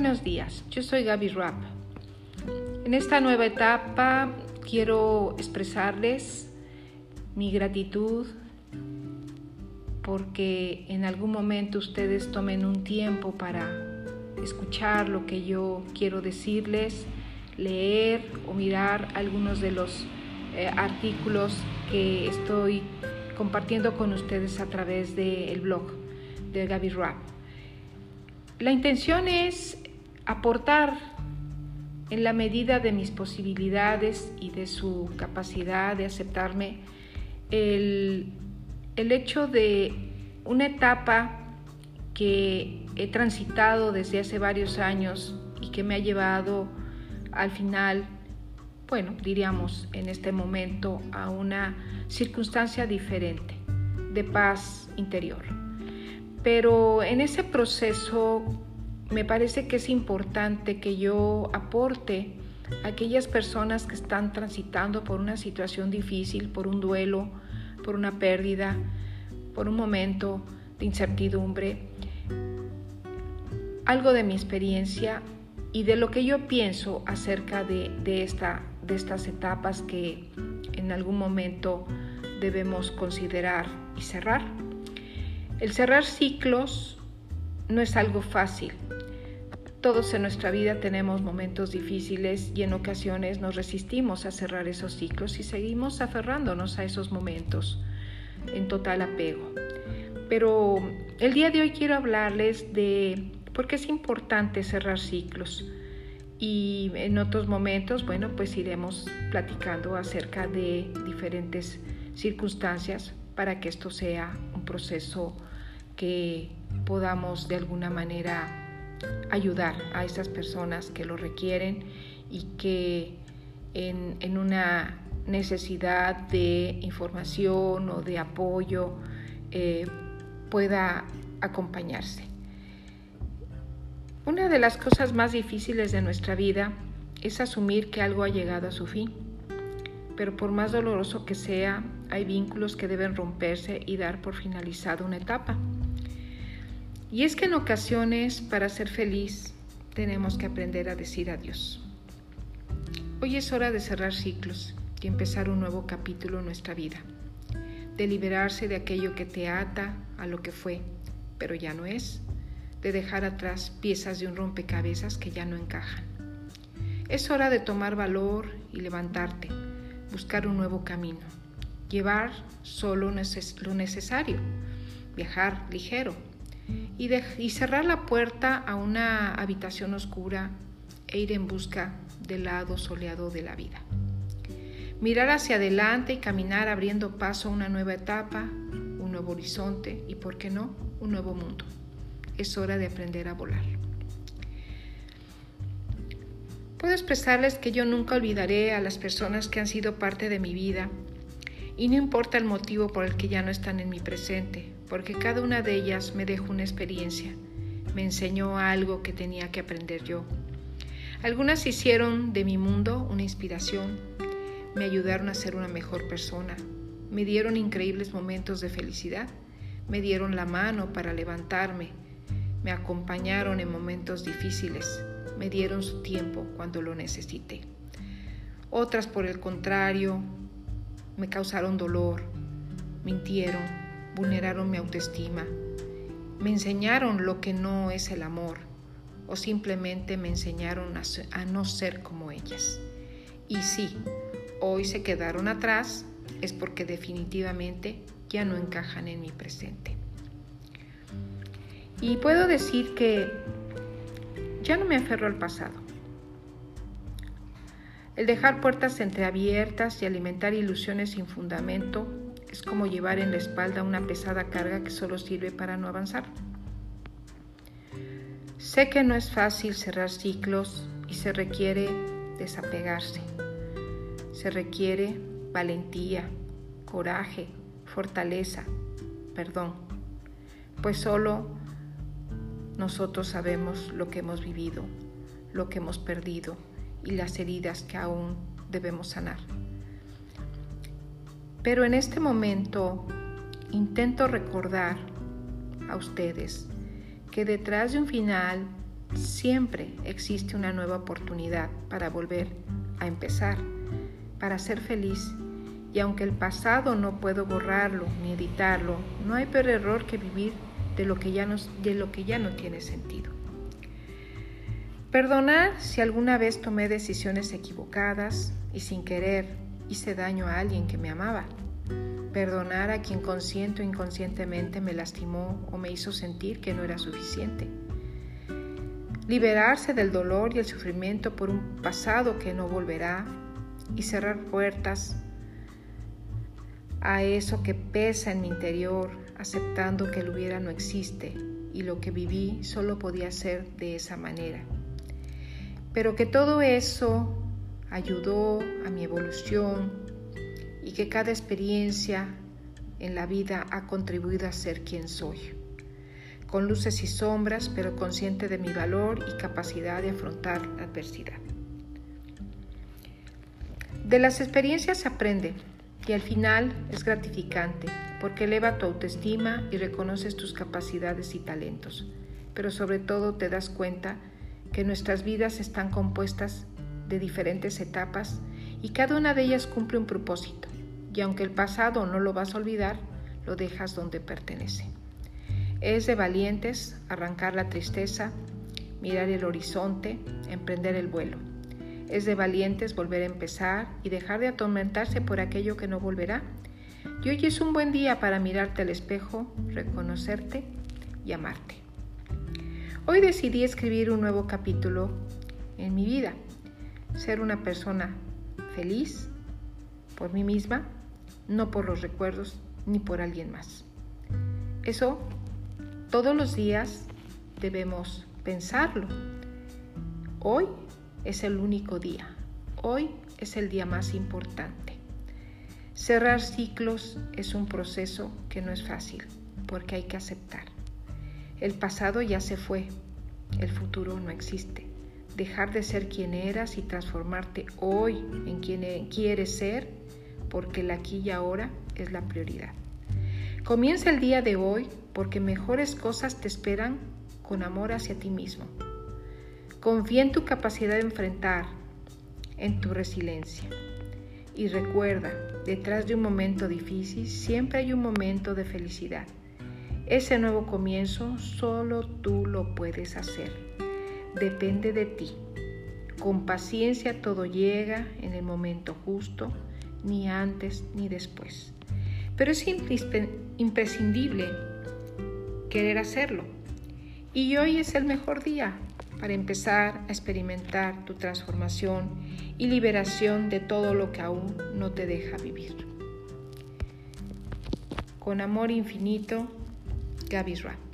Buenos días, yo soy Gaby Rapp. En esta nueva etapa quiero expresarles mi gratitud porque en algún momento ustedes tomen un tiempo para escuchar lo que yo quiero decirles, leer o mirar algunos de los eh, artículos que estoy compartiendo con ustedes a través del blog de Gaby Rapp. La intención es aportar en la medida de mis posibilidades y de su capacidad de aceptarme el, el hecho de una etapa que he transitado desde hace varios años y que me ha llevado al final, bueno, diríamos en este momento, a una circunstancia diferente de paz interior. Pero en ese proceso me parece que es importante que yo aporte a aquellas personas que están transitando por una situación difícil, por un duelo, por una pérdida, por un momento de incertidumbre, algo de mi experiencia y de lo que yo pienso acerca de, esta, de estas etapas que en algún momento debemos considerar y cerrar. El cerrar ciclos no es algo fácil. Todos en nuestra vida tenemos momentos difíciles y en ocasiones nos resistimos a cerrar esos ciclos y seguimos aferrándonos a esos momentos en total apego. Pero el día de hoy quiero hablarles de por qué es importante cerrar ciclos y en otros momentos, bueno, pues iremos platicando acerca de diferentes circunstancias para que esto sea un proceso que podamos de alguna manera ayudar a esas personas que lo requieren y que en, una necesidad de información o de apoyo eh, pueda acompañarse. Una de las cosas más difíciles de nuestra vida es asumir que algo ha llegado a su fin, pero por más doloroso que sea, hay vínculos que deben romperse y dar por finalizada una etapa. Y es que en ocasiones, para ser feliz, tenemos que aprender a decir adiós. Hoy es hora de cerrar ciclos y empezar un nuevo capítulo en nuestra vida, de liberarse de aquello que te ata a lo que fue, pero ya no es, de dejar atrás piezas de un rompecabezas que ya no encajan. Es hora de tomar valor y levantarte, buscar un nuevo camino, llevar solo lo necesario, viajar ligero y, cerrar la puerta a una habitación oscura e ir en busca del lado soleado de la vida. Mirar hacia adelante y caminar abriendo paso a una nueva etapa, un nuevo horizonte y, por qué no, un nuevo mundo. Es hora de aprender a volar. Puedo expresarles que yo nunca olvidaré a las personas que han sido parte de mi vida y no importa el motivo por el que ya no están en mi presente, porque cada una de ellas me dejó una experiencia, me enseñó algo que tenía que aprender yo. Algunas hicieron de mi mundo una inspiración, me ayudaron a ser una mejor persona, me dieron increíbles momentos de felicidad, me dieron la mano para levantarme, me acompañaron en momentos difíciles, me dieron su tiempo cuando lo necesité. Otras, por el contrario, me causaron dolor, mintieron, vulneraron mi autoestima, me enseñaron lo que no es el amor o simplemente me enseñaron a, no ser como ellas. Y si hoy se quedaron atrás es porque definitivamente ya no encajan en mi presente. Y puedo decir que ya no me aferro al pasado. El dejar puertas entreabiertas y alimentar ilusiones sin fundamento es como llevar en la espalda una pesada carga que solo sirve para no avanzar. Sé que no es fácil cerrar ciclos y se requiere desapegarse. Se requiere valentía, coraje, fortaleza, perdón, pues solo nosotros sabemos lo que hemos vivido, lo que hemos perdido y las heridas que aún debemos sanar. Pero en este momento intento recordar a ustedes que detrás de un final Siempre existe una nueva oportunidad para volver a empezar, para ser feliz. Y aunque el pasado no puedo borrarlo ni editarlo, no hay peor error que vivir de lo que ya no, de lo que ya no tiene sentido. Perdonar si alguna vez tomé decisiones equivocadas y sin querer hice daño a alguien que me amaba. Perdonar a quien consciente o inconscientemente me lastimó o me hizo sentir que no era suficiente. Liberarse del dolor y el sufrimiento por un pasado que no volverá y cerrar puertas a eso que pesa en mi interior, aceptando que el hubiera no existe y lo que viví solo podía ser de esa manera. Pero que todo eso ayudó a mi evolución y que cada experiencia en la vida ha contribuido a ser quien soy, con luces y sombras, pero consciente de mi valor y capacidad de afrontar la adversidad. De las experiencias se aprende y al final es gratificante porque eleva tu autoestima y reconoces tus capacidades y talentos, pero sobre todo te das cuenta que nuestras vidas están compuestas de diferentes etapas y cada una de ellas cumple un propósito, y aunque el pasado no lo vas a olvidar, lo dejas donde pertenece. Es de valientes arrancar la tristeza, mirar el horizonte, emprender el vuelo. Es de valientes volver a empezar y dejar de atormentarse por aquello que no volverá. Y hoy es un buen día para mirarte al espejo, reconocerte y amarte. Hoy decidí escribir un nuevo capítulo en mi vida, ser una persona feliz por mí misma, no por los recuerdos ni por alguien más. Eso todos los días debemos pensarlo. Hoy es el único día. Hoy es el día más importante. Cerrar ciclos es un proceso que no es fácil porque hay que aceptar. El pasado ya se fue, el futuro no existe. Dejar de ser quien eras y transformarte hoy en quien quieres ser porque el aquí y ahora es la prioridad. Comienza el día de hoy porque mejores cosas te esperan con amor hacia ti mismo. Confía en tu capacidad de enfrentar, en tu resiliencia. Y recuerda, detrás de un momento difícil siempre hay un momento de felicidad. Ese nuevo comienzo solo tú lo puedes hacer. Depende de ti. Con paciencia todo llega en el momento justo, ni antes ni después. Pero es imprescindible querer hacerlo. Y hoy es el mejor día para empezar a experimentar tu transformación y liberación de todo lo que aún no te deja vivir. Con amor infinito, Gaby Rapp.